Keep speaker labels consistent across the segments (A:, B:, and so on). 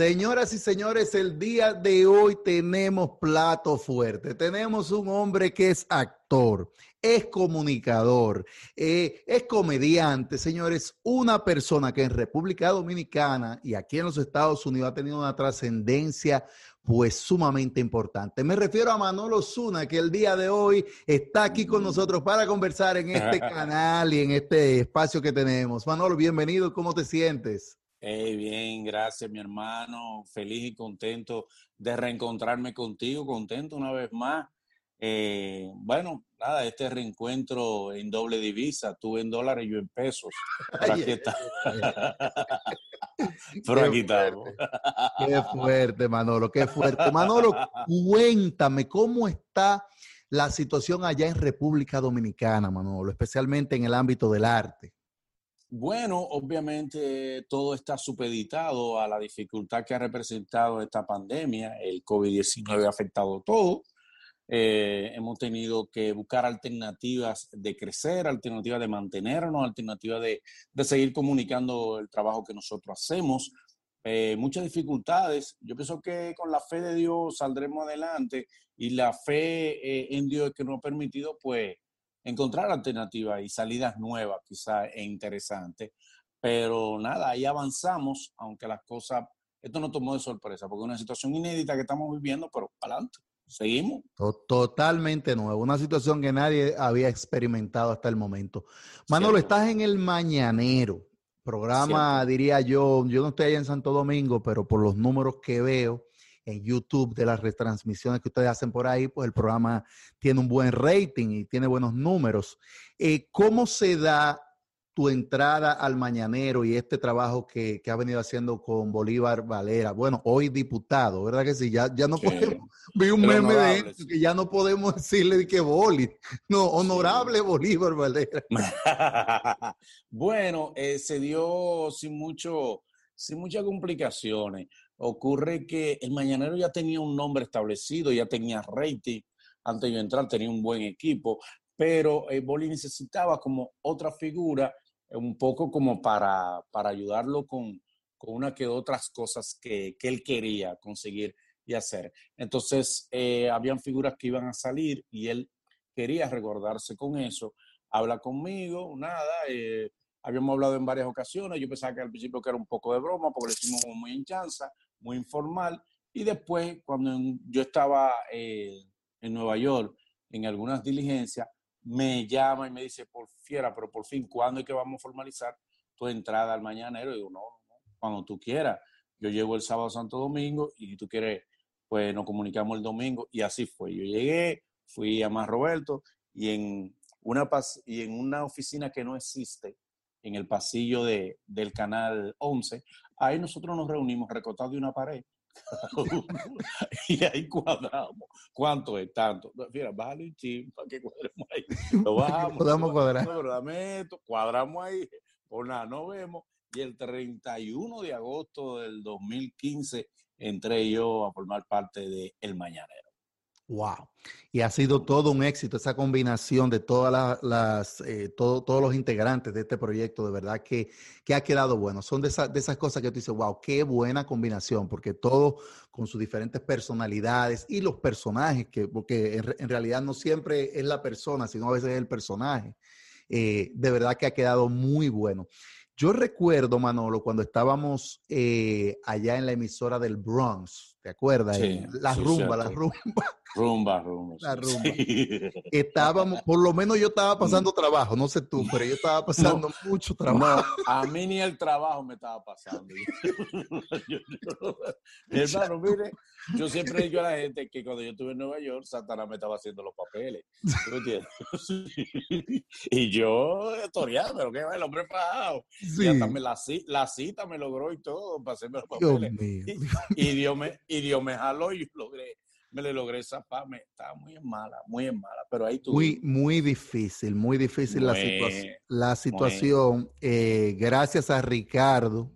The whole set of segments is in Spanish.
A: Señoras y señores, el día de hoy tenemos plato fuerte. Tenemos un hombre que es actor, es comunicador, eh, es comediante, señores, una persona que en República Dominicana y aquí en los Estados Unidos ha tenido una trascendencia pues sumamente importante. Me refiero a Manolo Zuna, que el día de hoy está aquí con nosotros para conversar en este canal y en este espacio que tenemos. Manolo, bienvenido, ¿cómo te sientes?
B: Hey, bien, gracias, mi hermano. Feliz y contento de reencontrarme contigo, contento una vez más. Eh, bueno, nada, este reencuentro en doble divisa, tú en dólares y yo en pesos. Pero aquí está. Pero aquí estamos.
A: Qué fuerte, Manolo, qué fuerte. Manolo, cuéntame cómo está la situación allá en República Dominicana, Manolo, especialmente en el ámbito del arte.
B: Bueno, obviamente todo está supeditado a la dificultad que ha representado esta pandemia. El COVID-19 ha afectado todo. Eh, hemos tenido que buscar alternativas de crecer, alternativas de mantenernos, alternativas de, de seguir comunicando el trabajo que nosotros hacemos. Eh, muchas dificultades. Yo pienso que con la fe de Dios saldremos adelante y la fe eh, en Dios que nos ha permitido, pues, encontrar alternativas y salidas nuevas, quizás e interesantes. Pero nada, ahí avanzamos, aunque las cosas, esto nos tomó de sorpresa, porque es una situación inédita que estamos viviendo, pero para adelante, seguimos.
A: Totalmente nuevo, una situación que nadie había experimentado hasta el momento. Manolo, estás en el Mañanero, programa, diría yo, yo no estoy allá en Santo Domingo, pero por los números que veo, en YouTube de las retransmisiones que ustedes hacen por ahí, pues el programa tiene un buen rating y tiene buenos números. Eh, ¿Cómo se da tu entrada al mañanero y este trabajo que, que ha venido haciendo con Bolívar Valera? Bueno, hoy diputado, ¿verdad que sí? Ya, ya no podemos, vi un meme de esto, que ya no podemos decirle que Boli, no, honorable Bolívar Valera.
B: bueno, eh, se dio sin mucho, sin muchas complicaciones. Ocurre que el Mañanero ya tenía un nombre establecido, ya tenía rating. Antes de entrar tenía un buen equipo, pero eh, Boli necesitaba como otra figura, eh, un poco como para, para ayudarlo con, con una que otras cosas que, que, él quería conseguir y hacer. Entonces, eh, habían figuras que iban a salir y él quería recordarse con eso. Habla conmigo, nada, eh, habíamos hablado en varias ocasiones, yo pensaba que al principio que era un poco de broma, porque le hicimos muy en chanza, muy informal. Y después, cuando yo estaba eh, en Nueva York, en algunas diligencias, me llama y me dice, por fiera, pero por fin, ¿cuándo es que vamos a formalizar tu entrada al mañanero? Y digo, no, no, cuando tú quieras. Yo llego el sábado Santo Domingo y tú quieres, pues nos comunicamos el domingo. Y así fue. Yo llegué, fui a Más Roberto y en una, y en una oficina que no existe, en el pasillo de, del canal 11, ahí nosotros nos reunimos recotados de una pared. y ahí cuadramos. ¿Cuánto es? Tanto. Mira, bájale un para que cuadremos ahí. Lo bajamos.
A: Podamos cuadrar.
B: Cuadramos ahí. Por nada, nos vemos. Y el 31 de agosto del 2015 entré yo a formar parte de El Mañanero.
A: Wow. Y ha sido todo un éxito esa combinación de todas las, eh, todo, todos los integrantes de este proyecto, de verdad que, que ha quedado bueno. Son de, esa, de, esas cosas que tú dices, wow, qué buena combinación, porque todo con sus diferentes personalidades y los personajes, que, porque en, en realidad no siempre es la persona, sino a veces es el personaje. Eh, de verdad que ha quedado muy bueno. Yo recuerdo, Manolo, cuando estábamos eh, allá en la emisora del Bronx, ¿te acuerdas?
B: Sí,
A: la
B: sí,
A: rumba, la
B: cierto.
A: rumba.
B: Rumba, rumba.
A: La rumba.
B: Sí.
A: Estábamos, por lo menos yo estaba pasando trabajo, no sé tú, pero yo estaba pasando mucho trabajo.
B: No, a mí ni el trabajo me estaba pasando. Yo- yo- mi hermano, mire, yo siempre digo a la gente que cuando yo estuve en Nueva York, Satanás me estaba haciendo los papeles. ¿Tú me entiendes? Y yo, toreando, pero que va, el hombre pagado.
A: Sí.
B: Y hasta me la, ci- la cita me logró y todo para hacerme los
A: Dios
B: papeles.
A: mío.
B: Y Dios me, y Dios me jaló y yo logré, me le logré zafar. Me, estaba muy en mala, muy en mala. Pero ahí tú.
A: Muy, muy difícil, muy difícil la, situa- la situación. eh, gracias a Ricardo,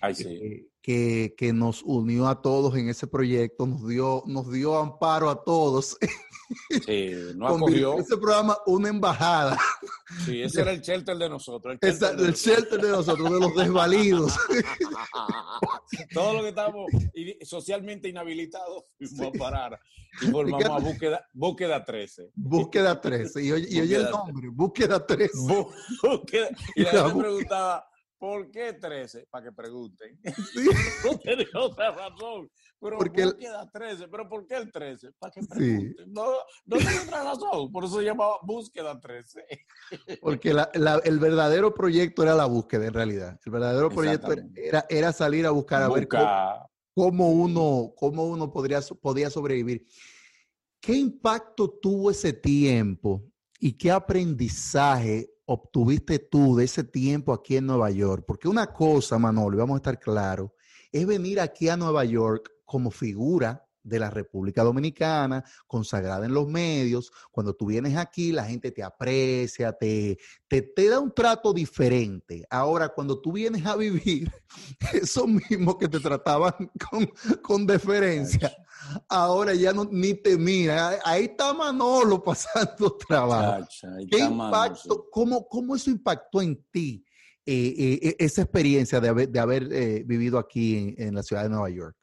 B: Ay, sí.
A: eh, que, que nos unió a todos en ese proyecto, nos dio, nos dio amparo a todos.
B: Sí, no acogió.
A: ese programa una embajada.
B: Sí, ese era el shelter de nosotros. El
A: Esa-
B: shelter de
A: el
B: nosotros.
A: shelter de nosotros, de los desvalidos.
B: Todo lo que estábamos socialmente inhabilitados fuimos a parar y formamos a búsqueda, búsqueda 13.
A: Búsqueda 13. Y oye, y oye el nombre, Búsqueda 13.
B: Bú- búsqueda- y la
A: La
B: gente preguntaba, ¿por qué 13? Para que pregunten.
A: Sí.
B: No tenía otra razón. Pero
A: Porque el-
B: búsqueda 13. ¿Pero por qué el 13? Para que
A: Sí.
B: pregunten. No, no tenía otra razón. Por eso se llamaba búsqueda 13.
A: Porque la- la- el verdadero proyecto era la búsqueda, en realidad. El verdadero proyecto era, salir a buscar a ver cómo, uno, cómo uno podría, podía sobrevivir. ¿Qué impacto tuvo ese tiempo y qué aprendizaje obtuviste tú de ese tiempo aquí en Nueva York? Porque una cosa, Manolo, vamos a estar claros, es venir aquí a Nueva York como figura de la República Dominicana, consagrada en los medios. Cuando tú vienes aquí, la gente te aprecia, te, te, te da un trato diferente. Ahora, cuando tú vienes a vivir, esos mismos que te trataban con, con deferencia, ahora ya no, ni te mira. Ahí está Manolo pasando trabajo. ¿Qué impacto, cómo, cómo eso impactó en ti, eh, eh, esa experiencia de haber, de haber eh, vivido aquí en, en la ciudad de Nueva York?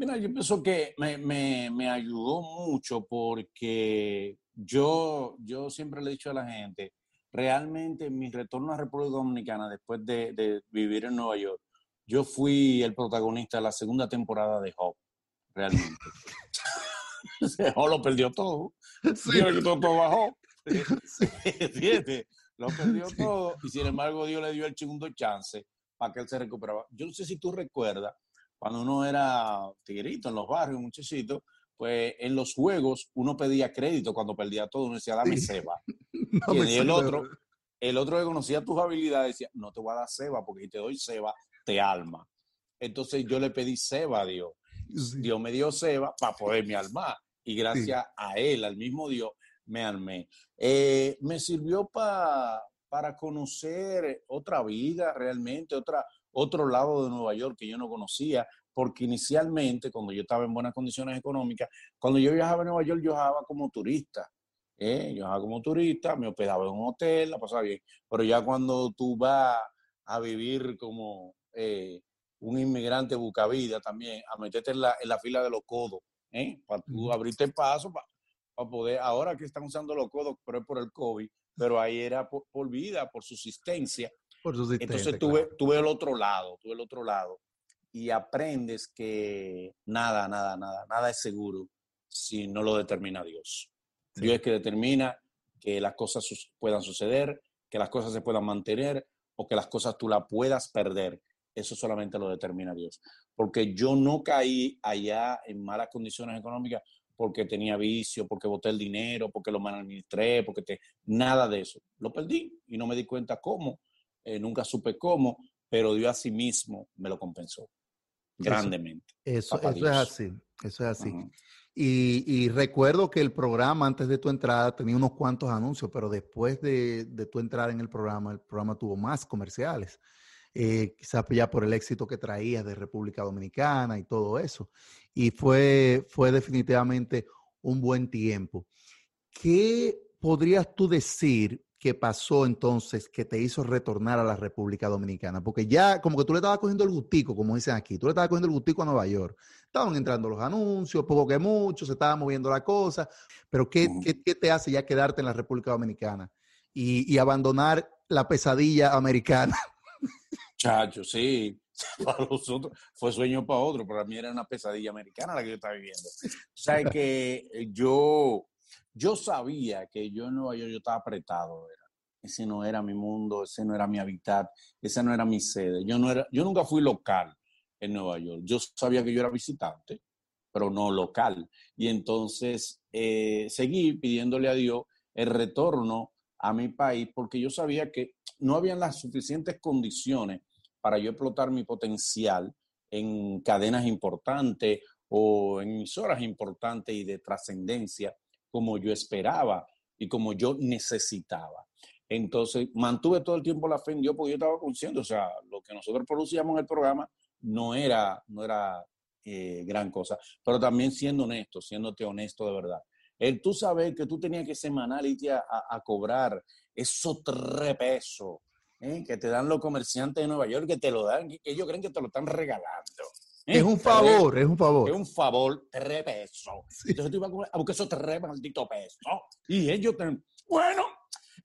B: Mira, yo pienso que me, me, me ayudó mucho porque yo, yo siempre le he dicho a la gente, realmente mi retorno a República Dominicana después de, de vivir en Nueva York, yo fui el protagonista de la segunda temporada de Hop, realmente. Hop lo perdió todo. A Hop. ¿Entiendes? Lo perdió
A: Sí.
B: todo y sin embargo Dios le dio el segundo chance para que él se recuperara. Yo no sé si tú recuerdas, cuando uno era tiguerito en los barrios, muchachito, pues en los juegos uno pedía crédito cuando perdía todo, uno decía, dame
A: Sí.
B: ceba.
A: No
B: Y el otro, el otro que conocía tus habilidades decía, no te voy a dar ceba, porque si te doy ceba, te alma. Entonces yo le pedí ceba a Dios.
A: Sí.
B: Dios me dio ceba para poderme armar. Y gracias a él, al mismo Dios, me armé. Eh, me sirvió pa- para conocer otra vida realmente, otra, otro lado de Nueva York que yo no conocía, porque inicialmente, cuando yo estaba en buenas condiciones económicas, cuando yo viajaba a Nueva York, yo viajaba como turista. ¿eh? Yo viajaba como turista, me hospedaba en un hotel, la pasaba bien. Pero ya cuando tú vas a vivir como eh, un inmigrante bucavida también, a meterte en la, en la fila de los codos, ¿eh? para tú abrirte paso, para poder, ahora que están usando los codos, pero es por el COVID, pero ahí era por, por vida, por subsistencia.
A: Por su asistente,
B: Entonces tuve,
A: claro.
B: tuve el otro lado, tuve el otro lado. Y aprendes que nada, nada, nada, nada es seguro si no lo determina Dios.
A: Sí.
B: Dios es que determina que las cosas sus- puedan suceder, que las cosas se puedan mantener o que las cosas tú las puedas perder. Eso solamente lo determina Dios. Porque yo no caí allá en malas condiciones económicas porque tenía vicio, porque boté el dinero, porque lo mal administré, porque te... nada de eso. Lo perdí y no me di cuenta cómo, eh, nunca supe cómo, pero Dios a sí mismo me lo compensó grandemente.
A: Eso, eso es así, eso es así. Y, y recuerdo que el programa antes de tu entrada tenía unos cuantos anuncios, pero después de, de tu entrada en el programa, el programa tuvo más comerciales. Eh, quizás ya por el éxito que traías de República Dominicana y todo eso. Y fue, fue definitivamente un buen tiempo. ¿Qué podrías tú decir que pasó entonces que te hizo retornar a la República Dominicana? Porque ya como que tú le estabas cogiendo el gustico, como dicen aquí, tú le estabas cogiendo el gustico a Nueva York. Estaban entrando los anuncios, poco que mucho, se estaba moviendo la cosa, pero ¿qué,
B: Ujú.
A: qué, qué te hace ya quedarte en la República Dominicana y, y abandonar la pesadilla americana?
B: Chacho, sí. para los otros fue sueño para otro, para mí era una pesadilla americana la que yo estaba viviendo. O sea, que yo, yo sabía que yo en Nueva York yo estaba apretado, ese no era mi mundo, ese no era mi hábitat, esa no era mi sede. Yo, no era, yo nunca fui local en Nueva York. Yo sabía que yo era visitante, pero no local. Y entonces eh, seguí pidiéndole a Dios el retorno a mi país porque yo sabía que no habían las suficientes condiciones para yo explotar mi potencial en cadenas importantes o en emisoras importantes y de trascendencia como yo esperaba y como yo necesitaba. Entonces, mantuve todo el tiempo la fe en Dios porque yo estaba consciente, o sea, lo que nosotros producíamos en el programa no era, no era eh, gran cosa, pero también siendo honesto, siéndote honesto de verdad. El tú sabes que tú tenías que semanal irte a, a, cobrar esos tres pesos ¿eh? que te dan los comerciantes de Nueva York, que te lo dan, que ellos creen que te lo están regalando.
A: ¿Eh? Es un favor, es un favor.
B: Es un favor, tres pesos. Entonces tú ibas a buscar esos tres malditos pesos. Y ellos te... Bueno,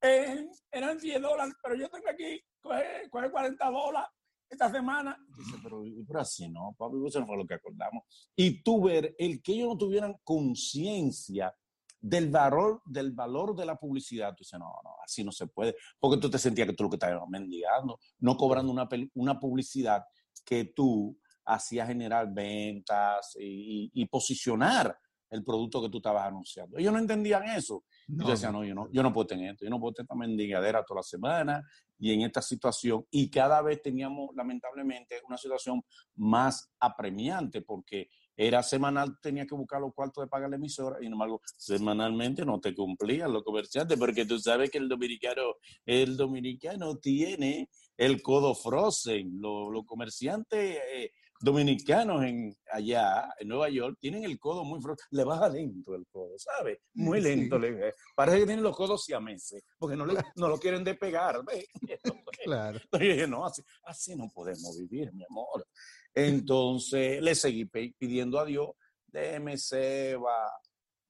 B: eh, eran 10 dólares, pero yo tengo aquí, coge, 40 dólares esta semana. Dice, pero, pero así no, papi, eso fue lo que acordamos. Y tú ver el que ellos no tuvieran conciencia del valor, del valor de la publicidad, tú dices, no, no, así no se puede, porque tú te sentías que tú lo que estabas mendigando, no cobrando una, una publicidad que tú hacías generar ventas y, y, posicionar el producto que tú estabas anunciando. Ellos no entendían eso. No. Yo decía, no, yo no, yo no puedo tener esto, yo no puedo tener esta mendigadera toda la semana y en esta situación. Y cada vez teníamos, lamentablemente, una situación más apremiante porque era semanal, tenía que buscar los cuartos de pagar la emisora y, embargo, semanalmente no te cumplían los comerciantes porque tú sabes que el dominicano, el dominicano tiene el codo frozen. Los, los comerciantes eh, dominicanos en allá, en Nueva York, tienen el codo muy frozen. Le baja lento el codo, ¿sabes? Muy lento. Sí. Le, parece que tienen los codos siameses porque no, le, no lo quieren despegar. ¿ves?
A: Claro.
B: Entonces, no, así, así no podemos vivir, mi amor. Entonces le seguí pidiendo a Dios, déme seba,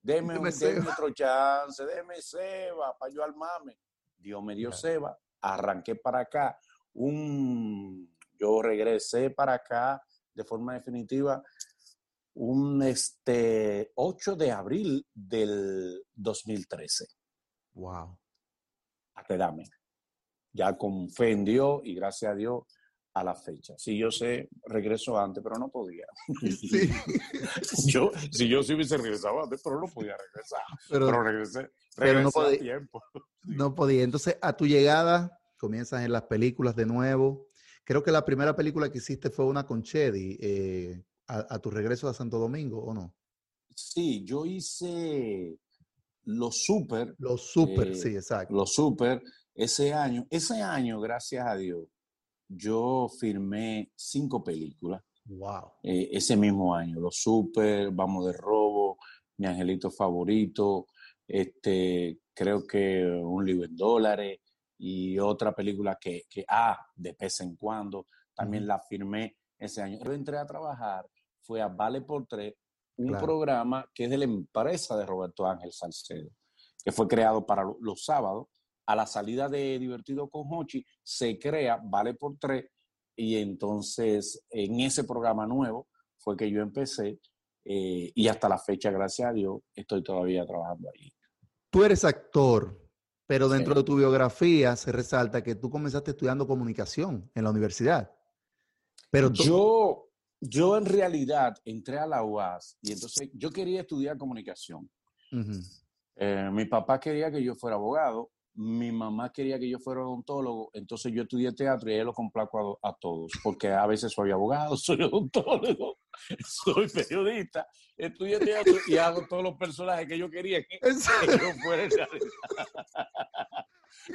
B: déme, déme, déme otro chance, déme seba para yo armarme. Dios me dio seba, arranqué para acá. Un, yo regresé para acá de forma definitiva un este, 8 de abril del 2013.
A: Wow.
B: A quedarme. Ya con fe en Dios y gracias a Dios a la fecha. Si yo sé, regreso antes, pero no podía.
A: Sí.
B: yo, si yo sí hubiese regresado antes, pero no podía regresar.
A: Pero,
B: Pero, regresé, regresé
A: pero no
B: a
A: podía-
B: tiempo.
A: no podía. Entonces, a tu llegada, comienzas en las películas de nuevo. Creo que la primera película que hiciste fue una con Chedi, eh, a, a tu regreso a Santo Domingo, ¿o no?
B: Sí, yo hice los super,
A: Los super,
B: Eh,
A: sí, exacto.
B: los super ese año. Ese año, gracias a Dios, yo firmé cinco películas.
A: Wow.
B: eh, ese mismo año. Los Super, Vamos de Robo, Mi Angelito Favorito, este, creo que Un Libro en Dólares y otra película que, que ah, de vez en cuando, también la firmé ese año. Yo entré a trabajar, fue a Vale por Tres, un
A: Claro.
B: programa que es de la empresa de Roberto Ángel Salcedo, que fue creado para lo- los sábados. A la salida de Divertido con Hochi se crea Vale por Tres y entonces en ese programa nuevo fue que yo empecé eh, y hasta la fecha, gracias a Dios, estoy todavía trabajando ahí.
A: Tú eres actor, pero dentro
B: Sí.
A: de tu biografía se resalta que tú comenzaste estudiando comunicación en la universidad. Pero tú-
B: Yo, yo en realidad entré a la UAS y entonces yo quería estudiar comunicación. Eh, mi papá quería que yo fuera abogado, mi mamá quería que yo fuera odontólogo, entonces yo estudié teatro y ahí lo complaco a, a todos, porque a veces soy abogado, soy odontólogo, soy periodista, estudié teatro y hago todos los personajes que yo quería que,
A: ¿En
B: que
A: serio?
B: yo fuera en realidad.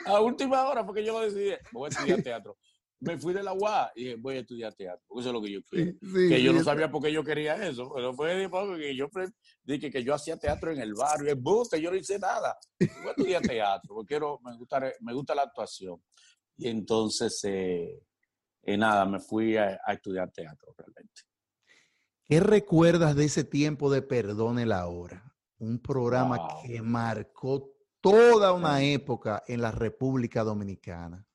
B: A última hora, porque yo lo decidí, voy a estudiar teatro. Me fui de la UA y dije, voy a estudiar teatro, porque eso es lo que yo
A: Sí, sí,
B: que yo
A: sí,
B: no sabía por qué yo quería eso, pero fue porque yo dije que yo hacía teatro en el barrio, en buste, yo no hice nada. Yo estudié teatro, porque quiero, me gusta, me gusta la actuación. Y entonces, eh, eh, nada, me fui a, a estudiar teatro realmente.
A: ¿Qué recuerdas de ese tiempo de Perdone la Hora? Un programa
B: Wow.
A: que marcó toda una época en la República Dominicana.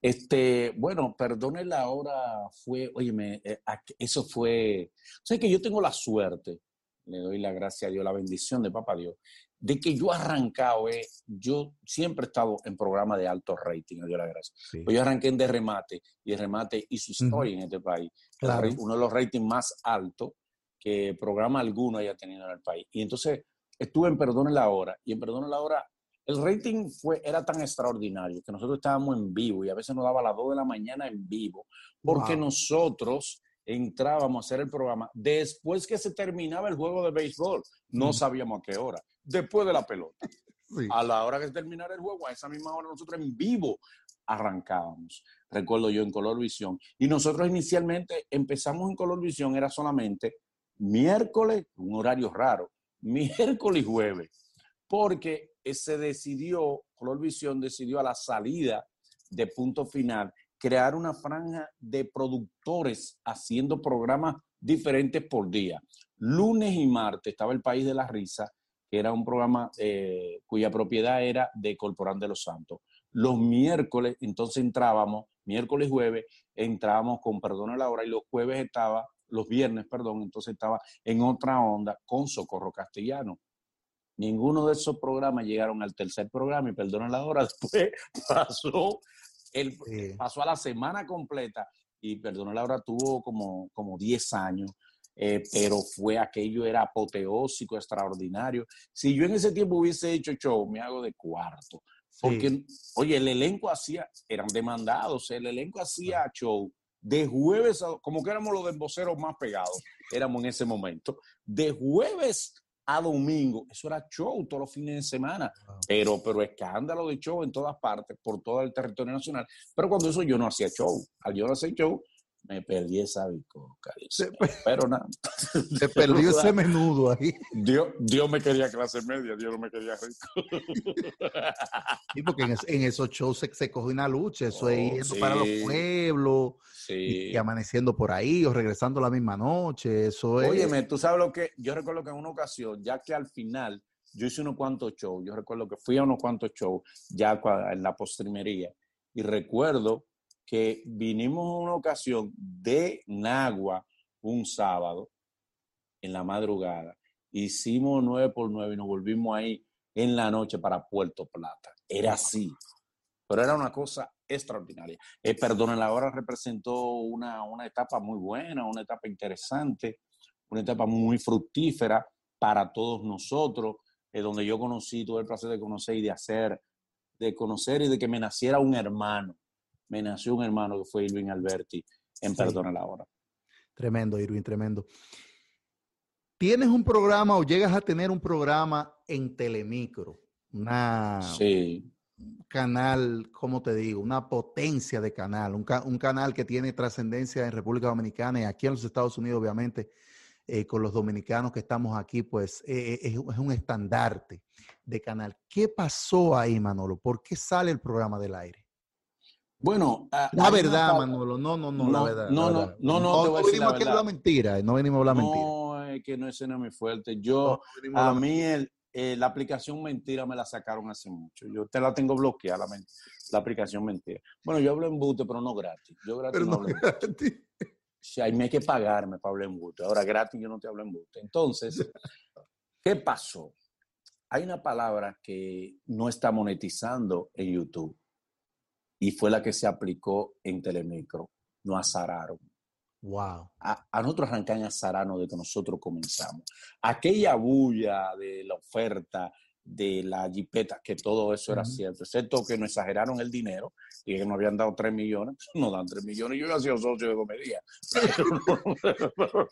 B: Este, bueno, perdone la hora, fue, óyeme, eh, eso fue, o sea que yo tengo la suerte, le doy la gracia a Dios, la bendición de Papá Dios, de que yo arrancado, eh, yo siempre he estado en programas de alto rating, a Dios la gracia. Pues yo arranqué en De Remate, y De Remate hizo historia en este país. Uno de los ratings más altos que programa alguno haya tenido en el país. Y entonces estuve en Perdone la Hora, y en Perdone la Hora el rating fue, era tan extraordinario que nosotros estábamos en vivo y a veces nos daba a las 2 de la mañana en vivo, porque nosotros entrábamos a hacer el programa después que se terminaba el juego de béisbol. No sabíamos a qué hora, después de la pelota. A la hora que terminara el juego, a esa misma hora nosotros en vivo arrancábamos. Recuerdo yo en Color Visión. Y nosotros inicialmente empezamos en Color Visión, era solamente miércoles, un horario raro, miércoles y jueves, porque se decidió, Color Visión decidió a la salida de punto final crear una franja de productores haciendo programas diferentes por día. Lunes y martes estaba El País de la Risa, que era un programa eh, cuya propiedad era de Corporán de los Santos. Los miércoles, entonces entrábamos, miércoles, jueves, entrábamos con Perdón a la Hora y los jueves estaba, los viernes, perdón, entonces estaba en otra onda con Socorro Castellano. Ninguno de esos programas llegaron al tercer programa y perdona la hora, después pasó, el, pasó a la semana completa y perdona la hora tuvo como, como 10 años. Eh, pero fue aquello, era apoteósico, extraordinario. Si yo en ese tiempo hubiese hecho show, me hago de cuarto. Porque, oye, el elenco hacía, eran demandados, el elenco hacía show de jueves, como que éramos los emboceros más pegados, éramos en ese momento, de jueves a domingo. Eso era show todos los fines de semana, pero, pero escándalo de show en todas partes, por todo el territorio nacional. Pero cuando eso yo no hacía show, al yo no hacía show, me perdí esa bicoca. pero nada.
A: Se perdió ese menudo ahí.
B: Dios, Dios me quería clase media, Dios no me quería rico.
A: Sí, porque en, esos shows se, se coge una lucha, eso es oh, yendo para los pueblos, y, amaneciendo por ahí o regresando la misma noche, eso es.
B: Óyeme, tú sabes lo que, yo recuerdo que en una ocasión, ya que al final yo hice unos cuantos shows, yo recuerdo que fui a unos cuantos shows ya en la postrimería, y recuerdo que vinimos una ocasión de Nagua un sábado en la madrugada. Hicimos nueve por nueve y nos volvimos ahí en la noche para Puerto Plata. Era así. Pero era una cosa extraordinaria. Eh, Perdón, la hora representó una, una etapa muy buena, una etapa interesante, una etapa muy fructífera para todos nosotros, eh, donde yo conocí, tuve el placer de conocer y de hacer, de conocer y de que me naciera un hermano me nació un hermano que fue Irwin Alberti en Perdona la Hora.
A: Tremendo, Irwin, tremendo. ¿Tienes un programa o llegas a tener un programa en Telemicro? Una,
B: sí.
A: Un canal, ¿cómo te digo? Una potencia de canal, un, canal que tiene trascendencia en República Dominicana y aquí en los Estados Unidos, obviamente, eh, con los dominicanos que estamos aquí, pues eh, eh, es, es, un estandarte de canal. ¿Qué pasó ahí, Manolo? ¿Por qué sale el programa del aire?
B: Bueno,
A: la verdad, Manolo, no, no, no, la verdad.
B: No, no, no, no,
A: no, venimos aquí a hablar mentira, no venimos a hablar mentira.
B: No, es que no es muy fuerte. Yo, a, mí el, eh, la aplicación mentira me la sacaron hace mucho. Yo te la tengo bloqueada, la, la aplicación mentira. Bueno, yo hablo en bute, pero no gratis. Yo gratis no, hablo gratis. Si hay que pagarme para hablar en bute. Ahora gratis yo no te hablo en bute. Entonces, ¿qué pasó? Hay una palabra que no está monetizando en YouTube y fue la que se aplicó en Telemicro. Nos azararon.
A: Wow.
B: A, a nosotros arrancan azarano de que nosotros comenzamos. Aquella bulla de la oferta de la jipeta, que todo eso era cierto, excepto que nos exageraron el dinero y que nos habían dado 3 millones, no dan 3 millones, yo he sido socio de comedia, pero,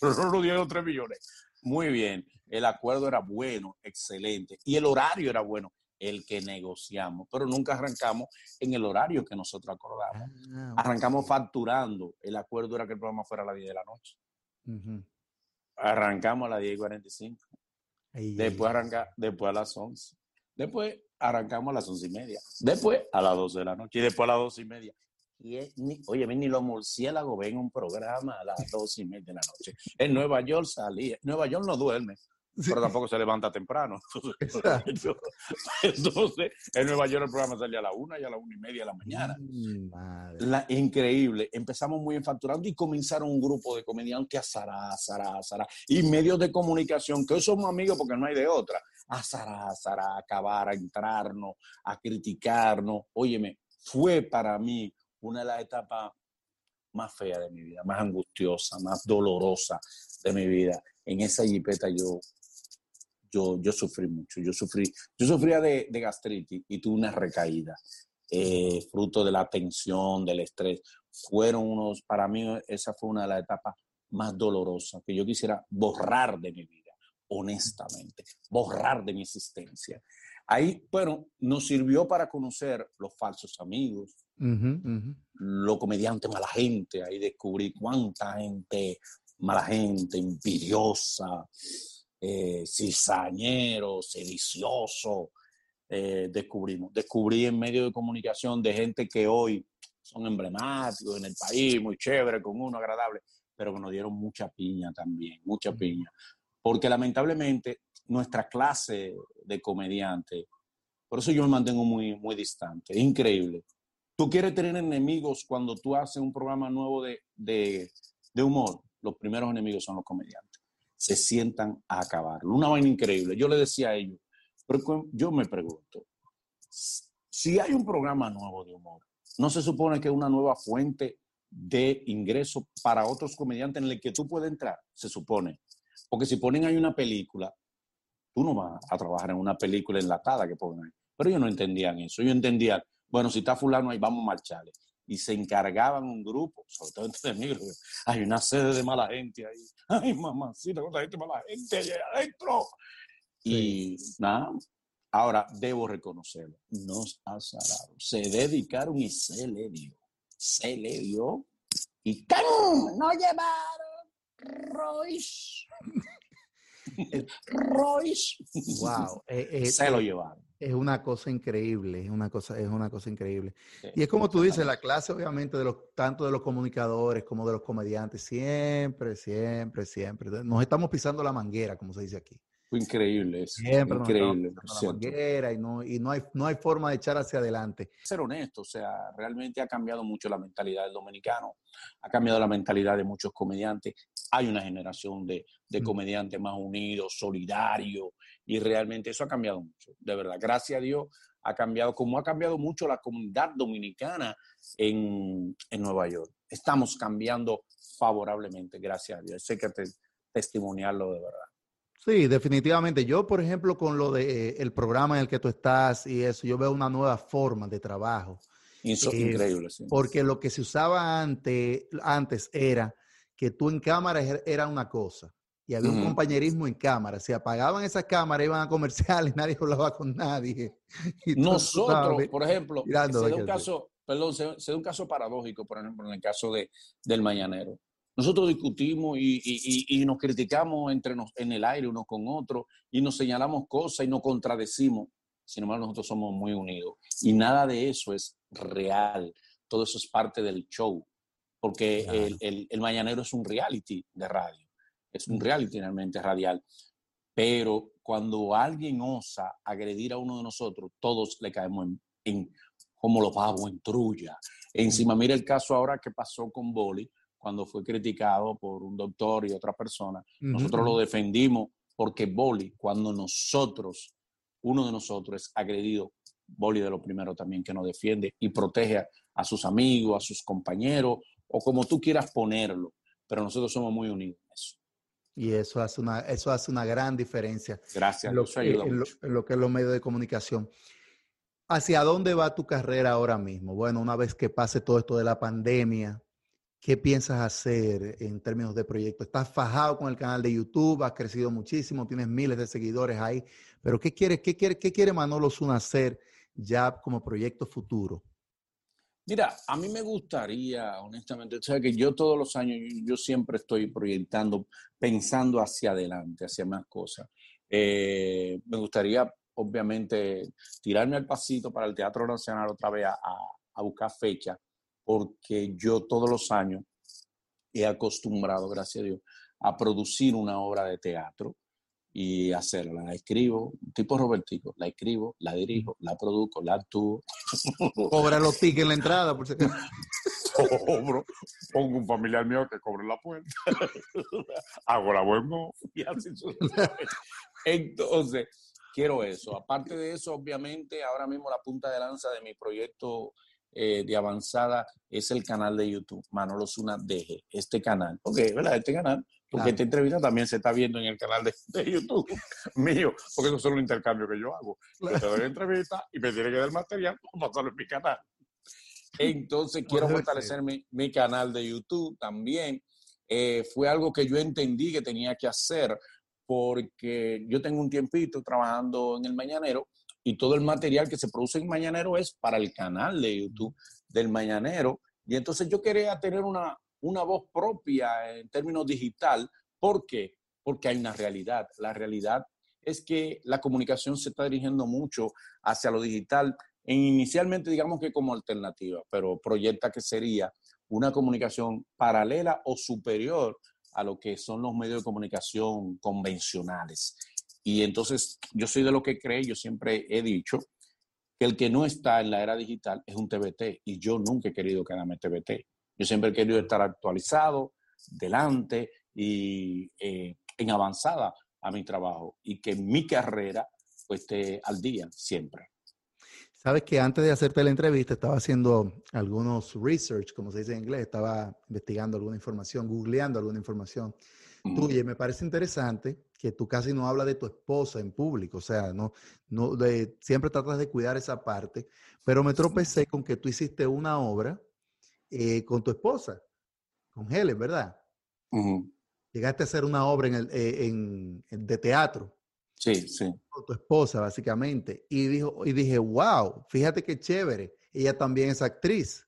B: no nos dieron 3 millones. Muy bien, el acuerdo era bueno, excelente, y el horario era bueno el que negociamos, pero nunca arrancamos en el horario que nosotros acordamos. Ah, arrancamos facturando. El acuerdo era que el programa fuera a las 10 de la noche. Arrancamos a las 10 y 45. después, arranca, después a las 11. Después arrancamos a las 11 y media. Después a las 12 de la noche. Y después a las 12 y media. Y oye, ni los murciélagos ven un programa a las 12 y media de la noche. En Nueva York salía. Nueva York no duerme. Pero tampoco se levanta temprano. Entonces, en Nueva York el programa salía a la una y a la una y media de la mañana. Mm, la, increíble. Empezamos muy enfacturando y comenzaron un grupo de comediantes a Zara, Zara, Zara, y medios de comunicación, que hoy somos amigos porque no hay de otra, a Zara, Zara, a acabar, a entrarnos, a criticarnos. Óyeme, fue para mí una de las etapas más feas de mi vida, más angustiosa, más dolorosa de mi vida. En esa jipeta yo yo, yo sufrí mucho. Yo, sufrí, yo sufría de, de gastritis y tuve una recaída, eh, fruto de la tensión, del estrés. Fueron unos, para mí esa fue una de las etapas más dolorosas que yo quisiera borrar de mi vida, honestamente, borrar de mi existencia. Ahí, bueno, nos sirvió para conocer los falsos amigos, los comediantes mala gente, ahí descubrí cuánta gente mala gente, envidiosa, eh, cizañero, sedicioso, eh, descubrimos. Descubrí en medio de comunicación de gente que hoy son emblemáticos en el país, muy chévere, con uno agradable, pero que nos dieron mucha piña también, mucha piña. Porque lamentablemente nuestra clase de comediante, por eso yo me mantengo muy, muy distante, es increíble. Tú quieres tener enemigos cuando tú haces un programa nuevo de, de, de humor, los primeros enemigos son los comediantes se sientan a acabarlo. Una vaina increíble. Yo le decía a ellos, pero yo me pregunto, si hay un programa nuevo de humor, ¿no se supone que una nueva fuente de ingreso para otros comediantes en el que tú puedes entrar? Se supone. Porque si ponen ahí una película, tú no vas a trabajar en una película enlatada que ponen ahí. Pero ellos no entendían eso. Yo entendía, bueno, si está fulano ahí, vamos a marcharle y se encargaban un grupo, sobre todo entre mí, hay una sede de mala gente ahí. Ay, mamacita, cuánta gente mala gente ahí adentro. Y nada, ahora debo reconocerlo, nos azararon, se dedicaron y se le dio, se le dio y ¡cam! No llevaron Royce. Royce.
A: Wow.
B: Eh, eh, se lo llevaron.
A: Es una cosa increíble, es una cosa, es una cosa increíble. y es como tú dices, la clase obviamente de los, tanto de los comunicadores como de los comediantes, siempre, siempre, siempre. Nos estamos pisando la manguera, como se dice aquí.
B: Fue increíble eso. Siempre increíble.
A: La manguera y, no, y no, hay, no hay forma de echar hacia adelante.
B: Ser honesto, o sea, realmente ha cambiado mucho la mentalidad del dominicano, ha cambiado la mentalidad de muchos comediantes. Hay una generación de, de mm. comediantes más unidos, solidarios, y realmente eso ha cambiado mucho, de verdad. Gracias a Dios ha cambiado, como ha cambiado mucho la comunidad dominicana en, en Nueva York. Estamos cambiando favorablemente, gracias a Dios. Sé que te, testimoniarlo de verdad.
A: Sí, definitivamente. Yo, por ejemplo, con lo de eh, el programa en el que tú estás y eso, yo veo una nueva forma de trabajo.
B: Eso es eh, increíble, sí.
A: Porque lo que se usaba antes, antes era que tú en cámara era una cosa y había un compañerismo en cámara. Si apagaban esas cámaras, iban a comerciales, nadie hablaba con nadie.
B: Nosotros, por ejemplo, se da un caso, perdón, se, da un caso paradójico, por ejemplo, en el caso de, del Mañanero. Nosotros discutimos y, nos criticamos entre nos, en el aire unos con otros y nos señalamos cosas y nos contradecimos. Sin embargo, nosotros somos muy unidos. Y nada de eso es real. Todo eso es parte del show. Porque el, el, Mañanero es un reality de radio. Es un reality realmente radial. Pero cuando alguien osa agredir a uno de nosotros, todos le caemos en, como los pavos en trulla. Encima, mira el caso ahora que pasó con Boli cuando fue criticado por un doctor y otra persona. Nosotros lo defendimos porque Boli, cuando nosotros, uno de nosotros es agredido, Boli de lo primero también que nos defiende y protege a, sus amigos, a sus compañeros, o como tú quieras ponerlo, pero nosotros somos muy unidos en eso.
A: Y eso hace una, eso hace una gran diferencia.
B: Gracias,
A: lo, ayuda en, lo, que es los medios de comunicación. ¿Hacia dónde va tu carrera ahora mismo? Bueno, una vez que pase todo esto de la pandemia, ¿Qué piensas hacer en términos de proyecto? Estás fajado con el canal de YouTube, has crecido muchísimo, tienes miles de seguidores ahí, pero ¿qué quiere, qué quiere, qué quiere Manolo Zuna hacer ya como proyecto futuro?
B: Mira, a mí me gustaría, honestamente, o sea, que yo todos los años, yo, siempre estoy proyectando, pensando hacia adelante, hacia más cosas. Eh, me gustaría, obviamente, tirarme al pasito para el Teatro Nacional otra vez a, a buscar fecha porque yo todos los años he acostumbrado, gracias a Dios, a producir una obra de teatro y hacerla. La escribo, tipo Robertico, la escribo, la dirijo, la produzco, la actúo.
A: Cobra los tickets en la entrada, por si
B: Cobro, pongo un familiar mío que cobre la puerta, hago la buena y así Entonces, quiero eso. Aparte de eso, obviamente, ahora mismo la punta de lanza de mi proyecto eh, de avanzada es el canal de YouTube, Manolo Zuna Deje, este canal. Ok, ¿verdad? Este canal, porque esta entrevista también se está viendo en el canal de, YouTube mío, porque eso es solo un intercambio que yo hago. Yo te doy la entrevista y me tiene que dar material para pasarlo en mi canal. Entonces, quiero fortalecer mi, mi, canal de YouTube también. Eh, fue algo que yo entendí que tenía que hacer porque yo tengo un tiempito trabajando en el Mañanero y todo el material que se produce en Mañanero es para el canal de YouTube del Mañanero. Y entonces yo quería tener una, una voz propia en términos digital. ¿Por qué? Porque hay una realidad. La realidad es que la comunicación se está dirigiendo mucho hacia lo digital, en inicialmente digamos que como alternativa, pero proyecta que sería una comunicación paralela o superior a lo que son los medios de comunicación convencionales. Y entonces yo soy de lo que cree, yo siempre he dicho que el que no está en la era digital es un TBT y yo nunca he querido quedarme TBT. Yo siempre he querido estar actualizado, delante y eh, en avanzada a mi trabajo y que mi carrera pues, esté al día siempre.
A: Sabes que antes de hacerte la entrevista estaba haciendo algunos research, como se dice en inglés, estaba investigando alguna información, googleando alguna información tuya y me parece interesante que tú casi no hablas de tu esposa en público, o sea, no, no siempre tratas de cuidar esa parte, pero me tropecé con que tú hiciste una obra eh, con tu esposa, con Helen, ¿verdad? Llegaste a hacer una obra en el, eh, en, de teatro.
B: Sí, sí.
A: Con tu esposa, básicamente. Y, dijo, y dije, wow, fíjate qué chévere. Ella también es actriz.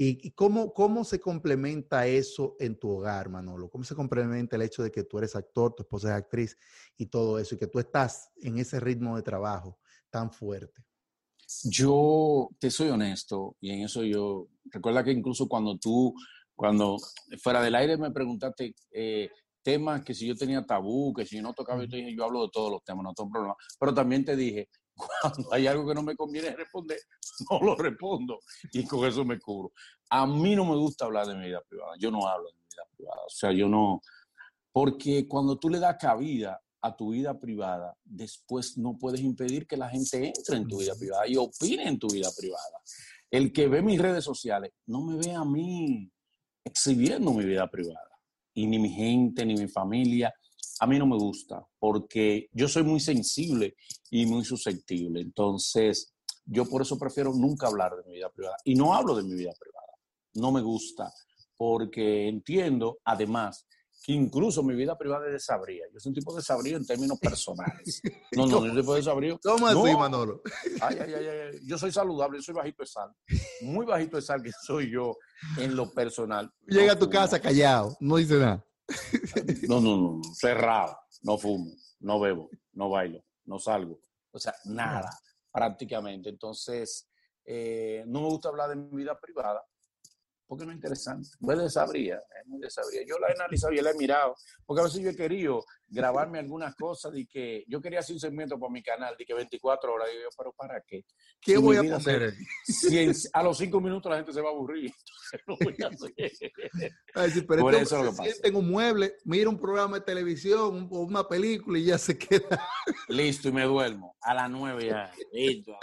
A: ¿Y, cómo, cómo se complementa eso en tu hogar, Manolo? ¿Cómo se complementa el hecho de que tú eres actor, tu esposa es actriz y todo eso, y que tú estás en ese ritmo de trabajo tan fuerte?
B: Yo te soy honesto y en eso yo, recuerda que incluso cuando tú, cuando fuera del aire me preguntaste eh, temas que si yo tenía tabú, que si yo no tocaba, yo te dije, yo hablo de todos los temas, no tengo problema, pero también te dije, cuando hay algo que no me conviene responder, no lo respondo y con eso me cubro. A mí no me gusta hablar de mi vida privada, yo no hablo de mi vida privada, o sea, yo no, porque cuando tú le das cabida a tu vida privada, después no puedes impedir que la gente entre en tu vida privada y opine en tu vida privada. El que ve mis redes sociales no me ve a mí exhibiendo mi vida privada, y ni mi gente, ni mi familia, a mí no me gusta porque yo soy muy sensible y muy susceptible. Entonces, yo por eso prefiero nunca hablar de mi vida privada. Y no hablo de mi vida privada. No me gusta porque entiendo, además, que incluso mi vida privada es desabría. Yo soy un tipo de desabrío en términos personales. No, no, no, tipo de desabrío.
A: ¿Cómo así, Manolo?
B: Ay, ay, ay, ay, Yo soy saludable, yo soy bajito de sal. Muy bajito de sal que soy yo en lo personal.
A: Llega a tu casa callado, no dice nada.
B: No, no, no, cerrado. No fumo, no bebo, no bailo, no salgo. O sea, nada, prácticamente. Entonces, eh, no me gusta hablar de mi vida privada porque no es interesante. Muy desabría, es muy desabría. Yo la he analizado y la he mirado, porque a veces yo he querido grabarme algunas cosas y que yo quería hacer un segmento para mi canal de que 24 horas, y yo, pero ¿para qué?
A: ¿Qué voy a poner?
B: si a los 5 minutos la gente se va a aburrir, no voy a
A: hacer. pero Por eso lo que Tengo un mueble, mira un programa de televisión o una película y ya se queda.
B: Listo, y me duermo. A las 9 ya. Listo, a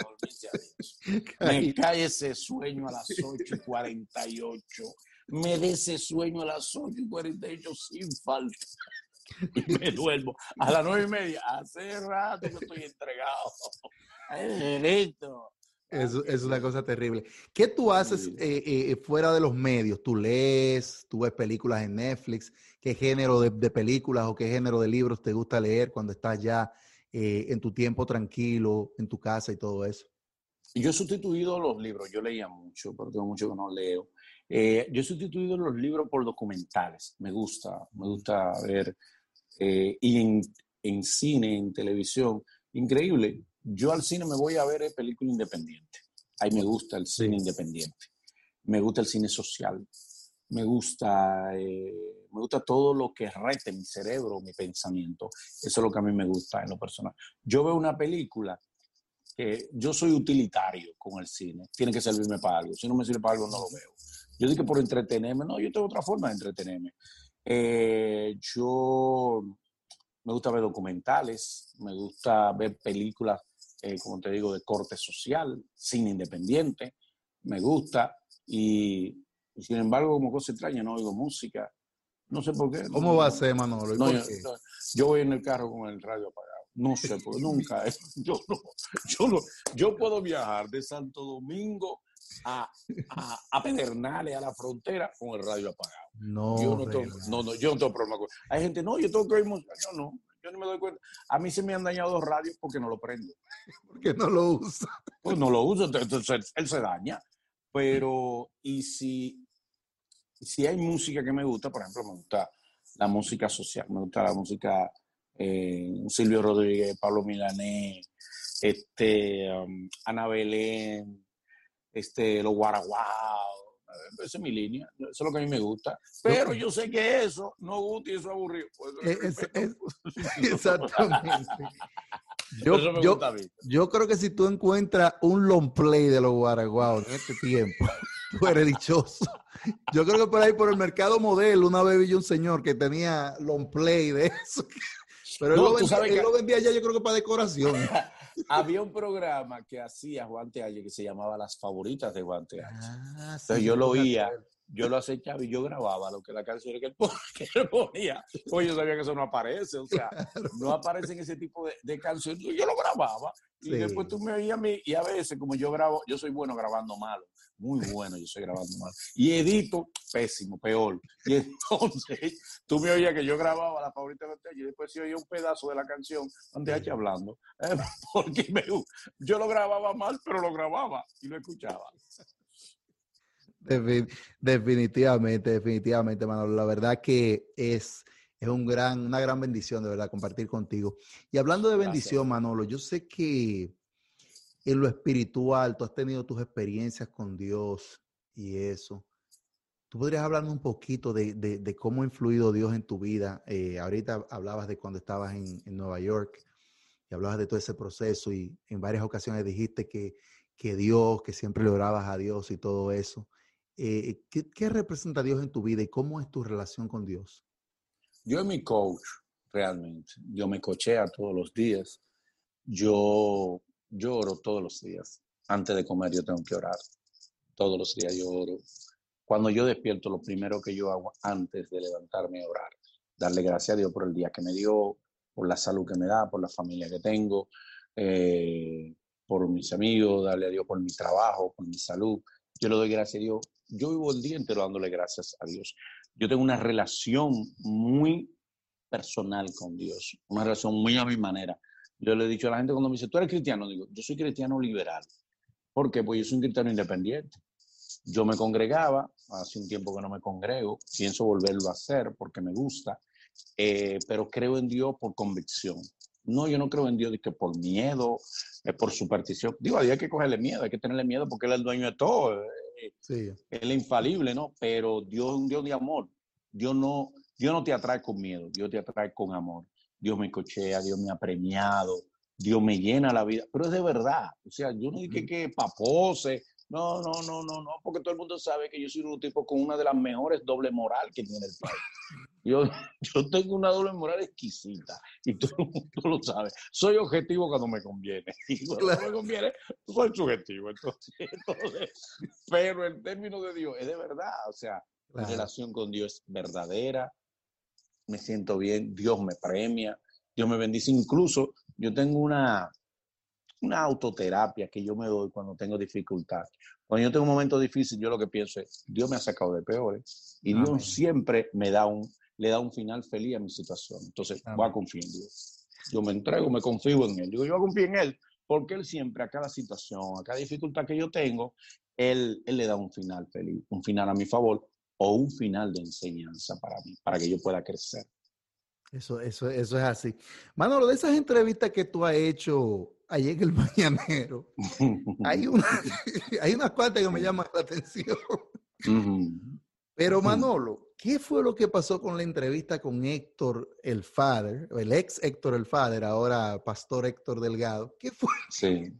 B: Me cae ese sueño a las 8 y 48 me dé ese sueño a las 8 y 48 sin falta. Y me duermo. A las 9 y media, hace rato que estoy entregado.
A: Es, es, una cosa terrible. ¿Qué tú haces eh, eh, fuera de los medios? ¿Tú lees? ¿Tú ves películas en Netflix? ¿Qué género de, películas o qué género de libros te gusta leer cuando estás ya eh, en tu tiempo tranquilo, en tu casa y todo eso?
B: Yo he sustituido los libros. Yo leía mucho, pero tengo mucho que no leo. Eh, yo he sustituido los libros por documentales. Me gusta, me gusta ver. Eh, y en, en, cine, en televisión, increíble. Yo al cine me voy a ver película independiente. Ahí me gusta el cine independiente. Me gusta el cine social. me gusta, eh, me gusta todo lo que rete mi cerebro, mi pensamiento. Eso es lo que a mí me gusta en lo personal. Yo veo una película que yo soy utilitario con el cine, tiene que servirme para algo. Si no me sirve para algo, no lo veo. Yo digo que por entretenerme, no, yo tengo otra forma de entretenerme. Eh, yo me gusta ver documentales, me gusta ver películas, eh, como te digo, de corte social, cine independiente, me gusta. Y, sin embargo, como cosa extraña, no oigo música. No sé por qué.
A: ¿Cómo va a ser, Manolo?
B: yo, yo, voy en el carro con el radio apagado. No sé, porque nunca. Yo, no, yo, no, yo puedo viajar de Santo Domingo a, a, Pedernales, a la frontera, con el radio apagado.
A: No,
B: yo no, tengo, no, no, yo no tengo problema con Hay gente, no, yo tengo que oír música. Yo no, yo no me doy cuenta. A mí se me han dañado los radios porque no lo prendo.
A: Porque no lo uso.
B: Pues no lo uso, entonces él se daña. Pero, y si, si hay música que me gusta, por ejemplo, me gusta la música social, me gusta la música eh, Silvio Rodríguez, Pablo Milanés, este, um, Ana Belén, este, los Guaraguao. Esa es mi línea, eso es lo que a mí me gusta. Pero yo sé que eso no gusta y eso es aburrido. Pues,
A: exactamente. Yo, yo, yo, creo que si tú encuentras un long play de los Guaraguao en este tiempo, tú eres dichoso. Yo creo que por ahí, por el mercado modelo, una vez vi un señor que tenía long play de eso. Pero él, lo, vendía, ya yo creo que para decoración.
B: Había un programa que hacía Juan Tealle que se llamaba Las Favoritas de Juan Tealle. Ah, Entonces yo lo oía, yo lo acechaba y yo grababa lo que la canción que él, ponía. Pues yo sabía que eso no aparece, o sea, no aparece en ese tipo de, de canciones. Yo lo grababa y después tú me oías a mí y a veces como yo grabo, yo soy bueno grabando malo muy bueno, yo estoy grabando mal. Y edito, pésimo, peor. Y entonces, tú me oías que yo grababa la favorita de y después yo oía un pedazo de la canción donde hay hablando. Eh, porque yo lo grababa mal, pero lo grababa y lo escuchaba.
A: Definitivamente, definitivamente, Manolo. La verdad que es, es un gran, una gran bendición, de verdad, compartir contigo. Y hablando de bendición, Manolo, yo sé que en lo espiritual, tú has tenido tus experiencias con Dios y eso. ¿Tú podrías hablarme un poquito de, cómo ha influido Dios en tu vida? Eh, ahorita hablabas de cuando estabas en, Nueva York y hablabas de todo ese proceso y en varias ocasiones dijiste que, que Dios, que siempre le a Dios y todo eso. Eh, ¿qué, ¿Qué representa Dios en tu vida y cómo es tu relación con Dios?
B: Yo soy mi coach, realmente. Yo me cochea todos los días. Yo yo oro todos los días. Antes de comer yo tengo que orar. Todos los días yo oro. Cuando yo despierto, lo primero que yo hago antes de levantarme es orar. Darle gracias a Dios por el día que me dio, por la salud que me da, por la familia que tengo, eh, por mis amigos, darle a Dios por mi trabajo, por mi salud. Yo le doy gracias a Dios. Yo vivo el día entero dándole gracias a Dios. Yo tengo una relación muy personal con Dios, una relación muy a mi manera. Yo le he dicho a la gente cuando me dice, ¿tú eres cristiano? Digo, yo soy cristiano liberal. ¿Por qué? Pues yo soy un cristiano independiente. Yo me congregaba, hace un tiempo que no me congrego, pienso volverlo a hacer porque me gusta, eh, pero creo en Dios por convicción. No, yo no creo en Dios de que por miedo, es por superstición. Digo, hay que cogerle miedo, hay que tenerle miedo porque Él es el dueño de todo. Eh, sí. Él es infalible, ¿no? Pero Dios es un Dios de amor. Dios no, Dios no te atrae con miedo, Dios te atrae con amor. Dios me cochea, Dios me ha premiado, Dios me llena la vida, pero es de verdad. O sea, yo no dije que papose, no, no, no, no, no, porque todo el mundo sabe que yo soy un tipo con una de las mejores doble moral que tiene el país. Yo, yo tengo una doble moral exquisita y todo el mundo lo sabe. Soy objetivo cuando me conviene y cuando no me conviene, soy subjetivo. Entonces, entonces, pero el término de Dios es de verdad. O sea, la relación con Dios es verdadera, me siento bien, Dios me premia, Dios me bendice. Incluso yo tengo una, una autoterapia que yo me doy cuando tengo dificultad. Cuando yo tengo un momento difícil, yo lo que pienso es, Dios me ha sacado de peores y Dios siempre me da un, le da un final feliz a mi situación. Entonces, voy a confiar en Dios. Yo me entrego, me confío en Él. Digo, yo confío en Él porque Él siempre, a cada situación, a cada dificultad que yo tengo, Él, él le da un final feliz, un final a mi favor o un final de enseñanza para mí, para que yo pueda crecer.
A: Eso, eso, eso es así. Manolo, de esas entrevistas que tú has hecho ayer en el Mañanero, hay, una, hay unas cuantas que me llaman la atención. Pero Manolo, ¿qué fue lo que pasó con la entrevista con Héctor el Father, el ex Héctor el Father, ahora Pastor Héctor Delgado? ¿Qué fue?
B: Sí.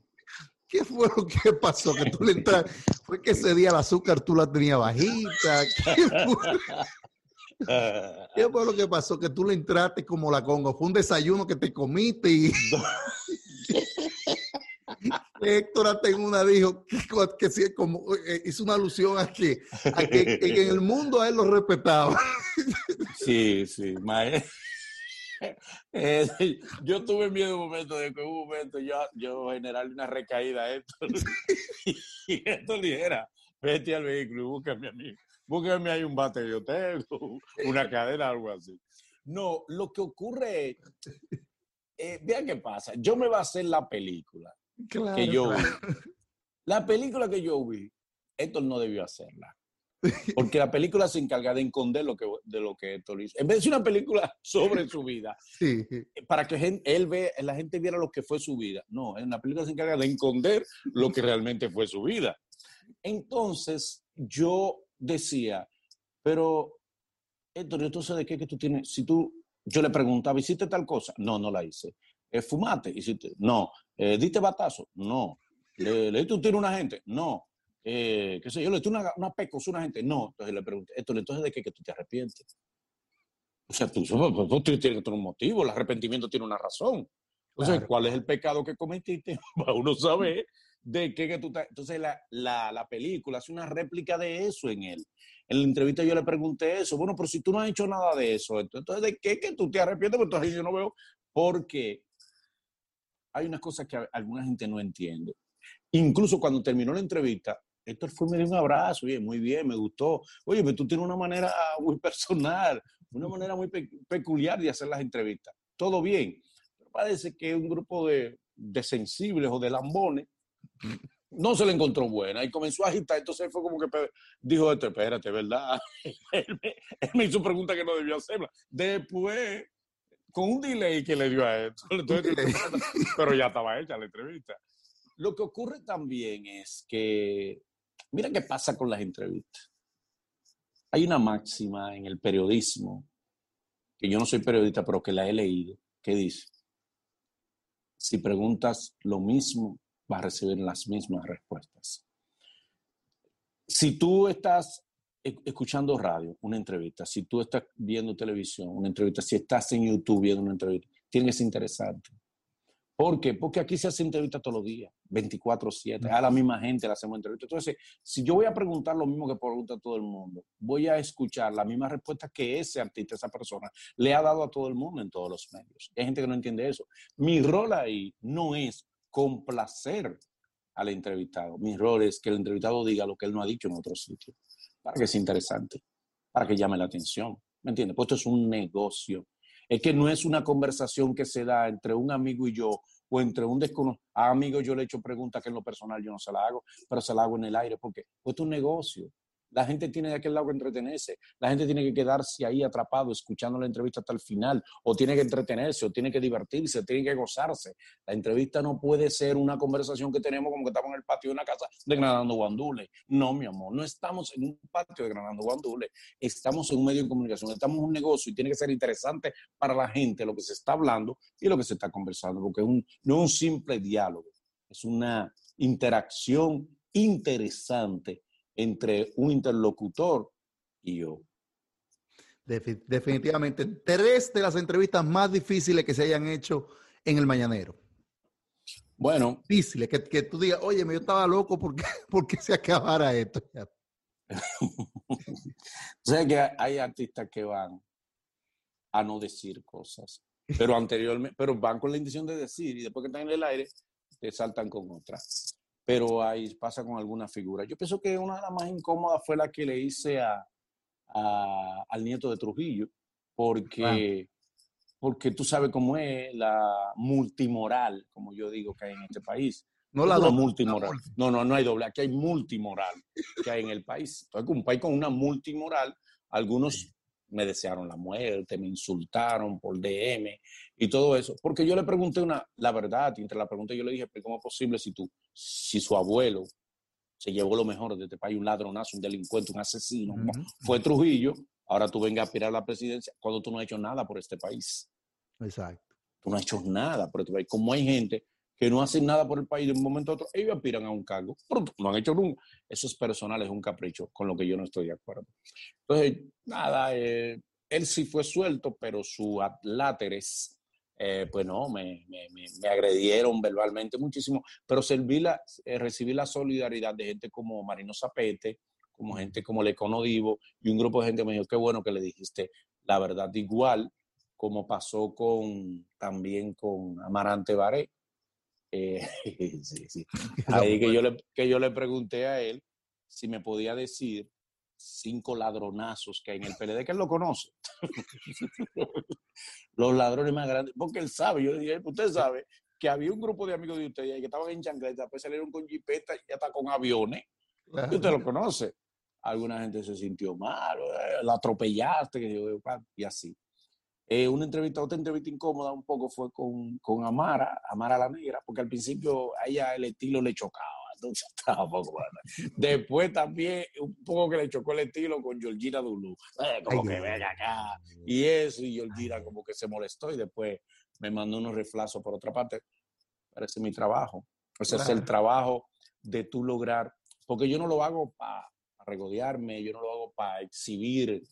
A: ¿Qué fue lo que pasó? Que tú le entraste, fue que ese día el azúcar tú la tenías bajita. ¿Qué fue? ¿Qué fue lo que pasó? Que tú le entraste como la Congo. Fue un desayuno que te comiste y. Héctor hasta en una dijo que, que como, eh, hizo una alusión a que, a que, en el mundo a él lo respetaba.
B: Sí, sí. Eh, yo tuve miedo un momento de que un momento yo, yo generarle una recaída a Héctor y Héctor dijera, vete al vehículo y búscame a mí. Búscame ahí un bate de hotel, una cadena, algo así. No, lo que ocurre es, eh, vean qué pasa, yo me voy a hacer la película que yo vi. La película que yo vi, Héctor no debió hacerla. Porque la película se encarga de esconder lo que, de lo que Héctor hizo. En vez de ser una película sobre su vida, para que él ve, la gente viera lo que fue su vida. No, en la película se encarga de esconder lo que realmente fue su vida. Entonces, yo decía, pero Héctor, entonces de qué que tú tienes, si tú, yo le preguntaba, ¿hiciste tal cosa? No, no la hice. ¿Eh, ¿Fumaste? ¿Hiciste? No. Eh, ¿Diste batazo? No. ¿Le, diste un tiro a una gente? No. Eh, ¿Qué sé yo? ¿Le diste una, una pecosa a una gente? No. Entonces le pregunté, Héctor, entonces de qué que tú te arrepientes? O sea, tú, tienes un motivo, el arrepentimiento tiene una razón. Entonces, ¿cuál es el pecado que cometiste? Uno sabe de qué que tú estás. Entonces, la, la, la, película hace una réplica de eso en él. En la entrevista yo le pregunté eso. Bueno, pero si tú no has hecho nada de eso, entonces, ¿de qué que tú te arrepientes? Porque entonces yo no veo. Porque hay unas cosas que alguna gente no entiende. Incluso cuando terminó la entrevista, Héctor fue, me dio un abrazo, oye, muy bien, me gustó. Oye, pero tú tienes una manera muy personal, una manera muy peculiar de hacer las entrevistas. Todo bien. Pero parece que un grupo de, de sensibles o de lambones no se le encontró buena y comenzó a agitar. Entonces fue como que dijo esto, espérate, ¿verdad? él, me, hizo pregunta que no debió hacerla. Después, con un delay que le dio a esto, pero ya estaba hecha la entrevista. Lo que ocurre también es que, mira qué pasa con las entrevistas. Hay una máxima en el periodismo, que yo no soy periodista, pero que la he leído, que dice, si preguntas lo mismo va a recibir las mismas respuestas. Si tú estás e-, escuchando radio, una entrevista, si tú estás viendo televisión, una entrevista, si estás en YouTube viendo una entrevista, tiene que ser interesante. ¿Por qué? Porque aquí se hace entrevista todos los días, 24/7, a la misma gente le hacemos entrevista. Entonces, si yo voy a preguntar lo mismo que pregunta todo el mundo, voy a escuchar la misma respuesta que ese artista, esa persona, le ha dado a todo el mundo en todos los medios. Hay gente que no entiende eso. Mi rol ahí no es complacer al entrevistado. Mi rol es que el entrevistado diga lo que él no ha dicho en otro sitio, para que sea interesante, para que llame la atención. ¿Me entiendes? Pues esto es un negocio. Es que no es una conversación que se da entre un amigo y yo o entre un desconocido. A amigo yo le he hecho preguntas que en lo personal yo no se la hago, pero se la hago en el aire porque esto es un negocio. La gente tiene de aquel lado que entretenerse, la gente tiene que quedarse ahí atrapado escuchando la entrevista hasta el final, o tiene que entretenerse, o tiene que divertirse, tiene que gozarse. La entrevista no puede ser una conversación que tenemos como que estamos en el patio de una casa de Granando Guandule. No, mi amor, no estamos en un patio de Granando Guandule, estamos en un medio de comunicación, estamos en un negocio y tiene que ser interesante para la gente lo que se está hablando y lo que se está conversando, porque es un, no es un simple diálogo, es una interacción interesante entre un interlocutor y yo.
A: Definitivamente, tres de las entrevistas más difíciles que se hayan hecho en el Mañanero.
B: Bueno.
A: Difíciles, que, que tú digas, oye, yo estaba loco porque, porque se acabara esto.
B: o sea que hay artistas que van a no decir cosas, pero anteriormente, pero van con la intención de decir y después que están en el aire, te saltan con otras pero ahí pasa con alguna figura. Yo pienso que una de las más incómodas fue la que le hice a, al nieto de Trujillo, porque, porque tú sabes cómo es la multimoral, como yo digo que hay en este país.
A: No la doble,
B: multimoral. No, no, no hay doble. Aquí hay multimoral que hay en el país. Entonces, un país con una multimoral, algunos me desearon la muerte, me insultaron por DM y todo eso. Porque yo le pregunté una, la verdad, y entre la pregunta yo le dije, ¿cómo es posible si tú, si su abuelo se llevó lo mejor de este país, un ladronazo, un delincuente, un asesino, fue Trujillo, ahora tú vengas a aspirar a la presidencia cuando tú no has hecho nada por este país.
A: Exacto.
B: Tú no has hecho nada por este país. Como hay gente que no hacen nada por el país de un momento a otro, ellos aspiran a un cargo, pero no han hecho nunca. Eso es personal, es un capricho con lo que yo no estoy de acuerdo. Entonces, nada, eh, él sí fue suelto, pero sus láteres, eh, pues no, me, me, me, agredieron verbalmente muchísimo, pero serví la, eh, recibí la solidaridad de gente como Marino Zapete, como gente como Lecono Divo, y un grupo de gente me dijo, qué bueno que le dijiste la verdad, igual como pasó con también con Amarante Baré. Eh, sí, sí. Ahí que yo, le, que yo le pregunté a él si me podía decir cinco ladronazos que hay en el PLD, que él lo conoce. Los ladrones más grandes, porque él sabe, yo le dije, usted sabe que había un grupo de amigos de usted que estaban en chancleta, después salieron con jipeta y hasta con aviones. Y usted lo conoce. Alguna gente se sintió mal, eh, lo atropellaste, y así. Eh, una entrevista, otra entrevista incómoda un poco fue con, con Amara, Amara la Negra, porque al principio a ella el estilo le chocaba entonces un poco Después también un poco que le chocó el estilo con Georgina Dulu. Eh, como que venga acá. Y eso, y Georgina como que se molestó y después me mandó unos reflazos por otra parte. Parece mi trabajo. Ese es el trabajo de tú lograr, porque yo no lo hago para regodearme, yo no lo hago para exhibir,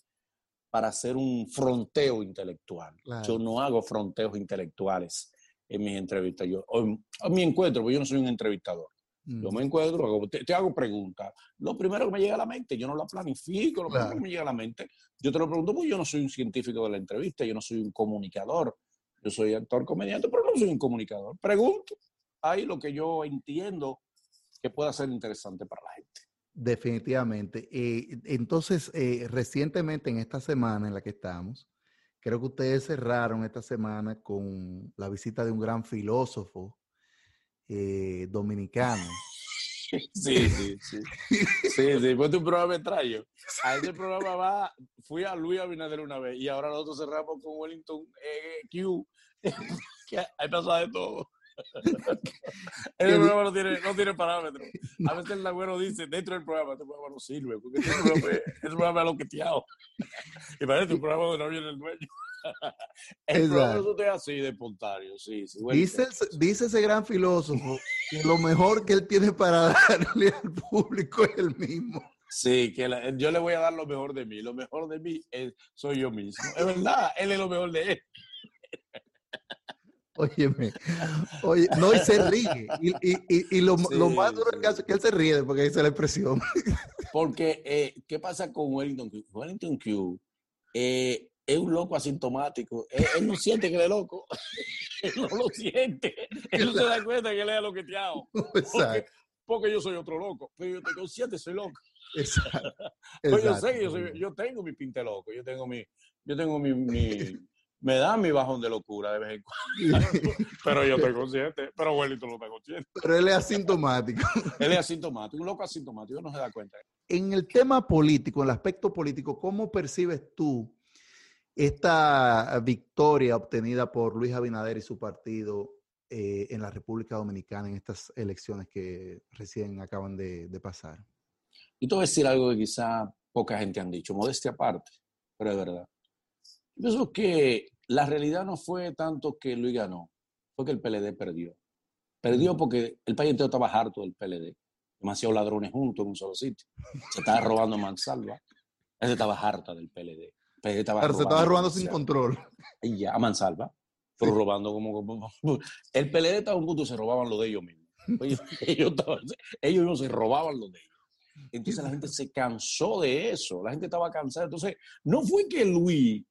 B: para hacer un fronteo intelectual. Yo no hago fronteos intelectuales en mis entrevistas. Yo, en, en mi encuentro, porque yo no soy un entrevistador. Yo me encuentro, te, hago preguntas. Lo primero que me llega a la mente, yo no la planifico, lo primero que me llega a la mente, yo te lo pregunto, porque yo no soy un científico de la entrevista, yo no soy un comunicador, yo soy actor comediante, pero no soy un comunicador. Pregunto ahí lo que yo entiendo que pueda ser interesante para la gente.
A: Definitivamente. Eh, entonces, eh, recientemente en esta semana en la que estamos, creo que ustedes cerraron esta semana con la visita de un gran filósofo eh, dominicano.
B: Sí, sí, sí. Sí, sí, fue un programa extraño. A ese programa va, fui a Luis Abinader una vez y ahora nosotros cerramos con Wellington eh, Q. que pasado de todo. Ese programa no tiene, no tiene parámetros. A veces el agüero dice, dentro del programa, este programa no sirve, porque este programa, este programa es loqueteado. Y parece un programa donde no viene el dueño. el programa es así de espontáneo, sí. sí
A: dice, dice ese gran filósofo que lo mejor que él tiene para darle al público es el mismo.
B: Sí, que yo le voy a dar lo mejor de mí. Lo mejor de mí es, soy yo mismo. Es verdad, él es lo mejor de él.
A: Óyeme, oye, no, y se ríe. Y, y, y, lo, lo, más duro es que él se ríe porque dice la expresión.
B: Porque, eh, ¿qué pasa con Wellington Q? Wellington Q eh, es un loco asintomático. Él, no siente que él es loco. él no lo siente. Él no se da cuenta que él es loqueteado. Porque, porque yo soy otro loco. Pero yo te consciente, soy loco. Exacto. Pues yo sé que yo, soy, yo tengo mi pinte loco. Yo tengo mi, yo tengo mi, mi me da mi bajón de locura de vez en cuando. pero yo estoy consciente. Pero Wellington no está consciente.
A: Pero él es asintomático.
B: él es asintomático, un loco asintomático, no se da cuenta.
A: En el tema político, en el aspecto político, ¿cómo percibes tú esta victoria obtenida por Luis Abinader y su partido eh, en la República Dominicana en estas elecciones que recién acaban de, de pasar?
B: Y te voy a decir algo que quizá poca gente han dicho, modestia aparte, pero es verdad. Yo pienso que la realidad no fue tanto que Luis ganó, fue que el PLD perdió. Perdió porque el país entero estaba harto del PLD. Demasiados ladrones juntos en un solo sitio. Se estaba robando Mansalva. Él estaba harta del PLD.
A: PLD estaba Pero se estaba robando sin control.
B: Y ya, a Mansalva. Pero robando como, El PLD estaba un punto y se robaban lo de ellos mismos. Ellos, ellos, ellos se robaban lo de ellos. Entonces la gente se cansó de eso. La gente estaba cansada. Entonces, no fue que Luis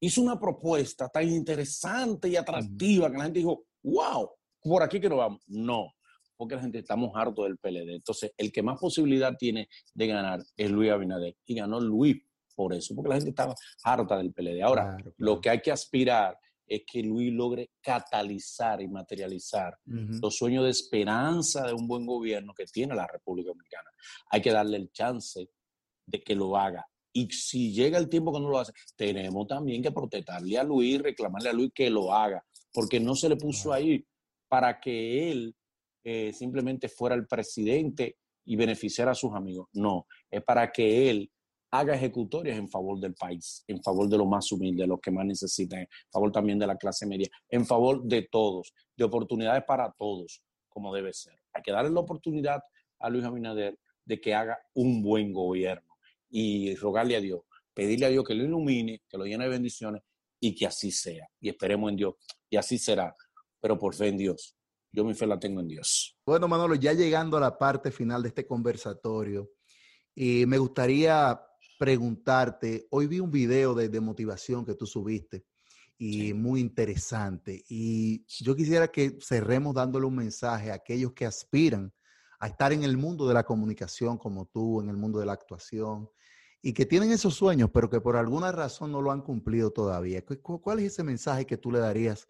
B: hizo una propuesta tan interesante y atractiva que la gente dijo, wow, por aquí que nos vamos. No, porque la gente estamos hartos del PLD. Entonces, el que más posibilidad tiene de ganar es Luis Abinader. Y ganó Luis por eso, porque la gente estaba harta del PLD. Ahora, lo que hay que aspirar es que Luis logre catalizar y materializar los sueños de esperanza de un buen gobierno que tiene la República Dominicana. Hay que darle el chance de que lo haga. Y si llega el tiempo que no lo hace, tenemos también que protestarle a Luis, reclamarle a Luis que lo haga, porque no se le puso ahí para que él eh, simplemente fuera el presidente y beneficiar a sus amigos. No, es para que él haga ejecutorias en favor del país, en favor de los más humildes, de los que más necesitan, en favor también de la clase media, en favor de todos, de oportunidades para todos, como debe ser. Hay que darle la oportunidad a Luis Abinader de que haga un buen gobierno y rogarle a Dios, pedirle a Dios que lo ilumine, que lo llene de bendiciones y que así sea. Y esperemos en Dios. Y así será, pero por fe en Dios. Yo mi fe la tengo en Dios.
A: Bueno, Manolo, ya llegando a la parte final de este conversatorio, y me gustaría preguntarte, hoy vi un video de, motivación que tú subiste y muy interesante. Y yo quisiera que cerremos dándole un mensaje a aquellos que aspiran a estar en el mundo de la comunicación como tú, en el mundo de la actuación, y que tienen esos sueños, pero que por alguna razón no lo han cumplido todavía. ¿Cuál es ese mensaje que tú le darías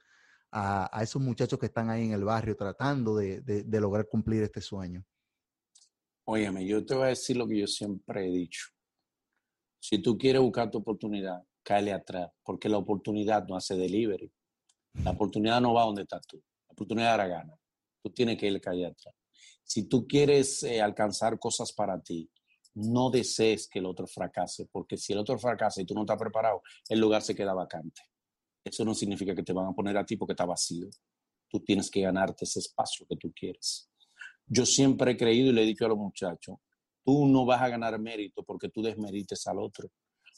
A: a, esos muchachos que están ahí en el barrio tratando de, de lograr cumplir este sueño?
B: Óyeme, yo te voy a decir lo que yo siempre he dicho. Si tú quieres buscar tu oportunidad, cáele atrás, porque la oportunidad no hace delivery. La oportunidad no va donde estás tú. La oportunidad la gana. Tú tienes que ir calle atrás. Si tú quieres eh, alcanzar cosas para ti, no desees que el otro fracase, porque si el otro fracasa y tú no estás preparado, el lugar se queda vacante. Eso no significa que te van a poner a ti porque está vacío. Tú tienes que ganarte ese espacio que tú quieres. Yo siempre he creído y le he dicho a los muchachos, tú no vas a ganar mérito porque tú desmerites al otro.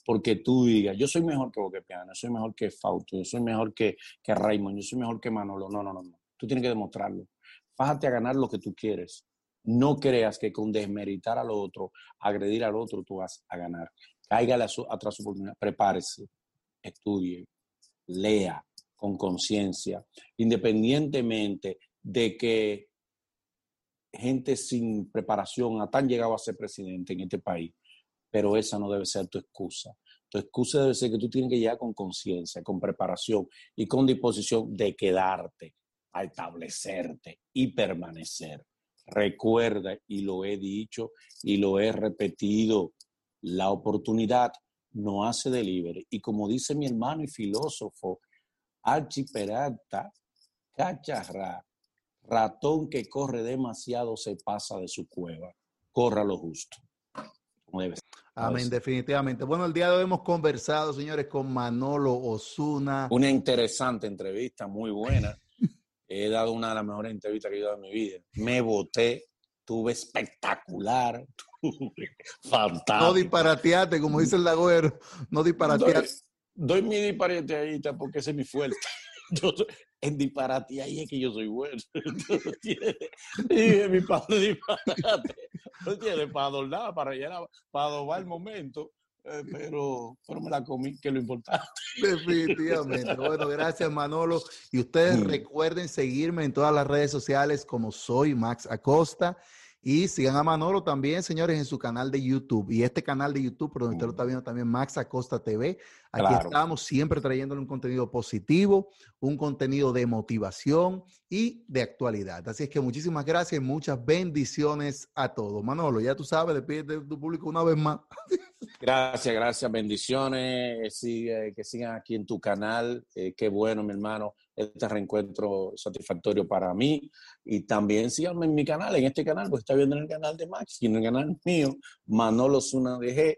B: Porque tú digas, yo soy mejor que Boquepiano, yo soy mejor que Fausto, yo soy mejor que, que Raymond, yo soy mejor que Manolo. No, no, no, no. Tú tienes que demostrarlo. Fájate a ganar lo que tú quieres. No creas que con desmeritar al otro, agredir al otro, tú vas a ganar. Cáigale a, su, oportunidad. Prepárese, estudie, lea con conciencia, independientemente de que gente sin preparación han llegado a ser presidente en este país, pero esa no debe ser tu excusa. Tu excusa debe ser que tú tienes que llegar con conciencia, con preparación y con disposición de quedarte, a establecerte y permanecer. Recuerda, y lo he dicho y lo he repetido, la oportunidad no hace delivery. Y como dice mi hermano y filósofo, Archiperata, cacharra, ratón que corre demasiado se pasa de su cueva. Corra lo justo.
A: Amén, definitivamente. Bueno, el día de hoy hemos conversado, señores, con Manolo Osuna.
B: Una interesante entrevista, muy buena. He dado una de las mejores entrevistas que he dado en mi vida. Me voté, tuve espectacular, tuve fantástico.
A: No disparateate, como dice el Lagüero, no disparateate.
B: Doy, doy mi disparate porque ese es mi fuerte. Yo, en disparate ahí es que yo soy bueno. y mi padre disparate. No tiene para adornar, para llenar, para adobar el momento. Eh, pero, pero me la comí, que es lo importante.
A: Definitivamente. Bueno, gracias Manolo. Y ustedes recuerden seguirme en todas las redes sociales como soy Max Acosta. Y sigan a Manolo también, señores, en su canal de YouTube. Y este canal de YouTube, por donde usted lo está viendo también, Max Acosta TV. Aquí estamos siempre trayéndole un contenido positivo, un contenido de motivación y de actualidad. Así es que muchísimas gracias y muchas bendiciones a todos. Manolo, ya tú sabes, despide de tu público una vez más.
B: Gracias, gracias, bendiciones. Sigue, que sigan aquí en tu canal. Eh, qué bueno, mi hermano este reencuentro satisfactorio para mí. Y también síganme en mi canal, en este canal, pues está viendo en el canal de Max y en el canal mío, Manolo Zuna DG.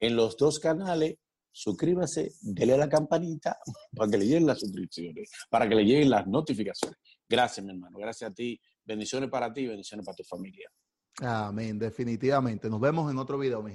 B: En los dos canales, suscríbase, dele a la campanita para que le lleguen las suscripciones, para que le lleguen las notificaciones. Gracias, mi hermano. Gracias a ti. Bendiciones para ti, bendiciones para tu familia.
A: Amén, definitivamente. Nos vemos en otro video, mi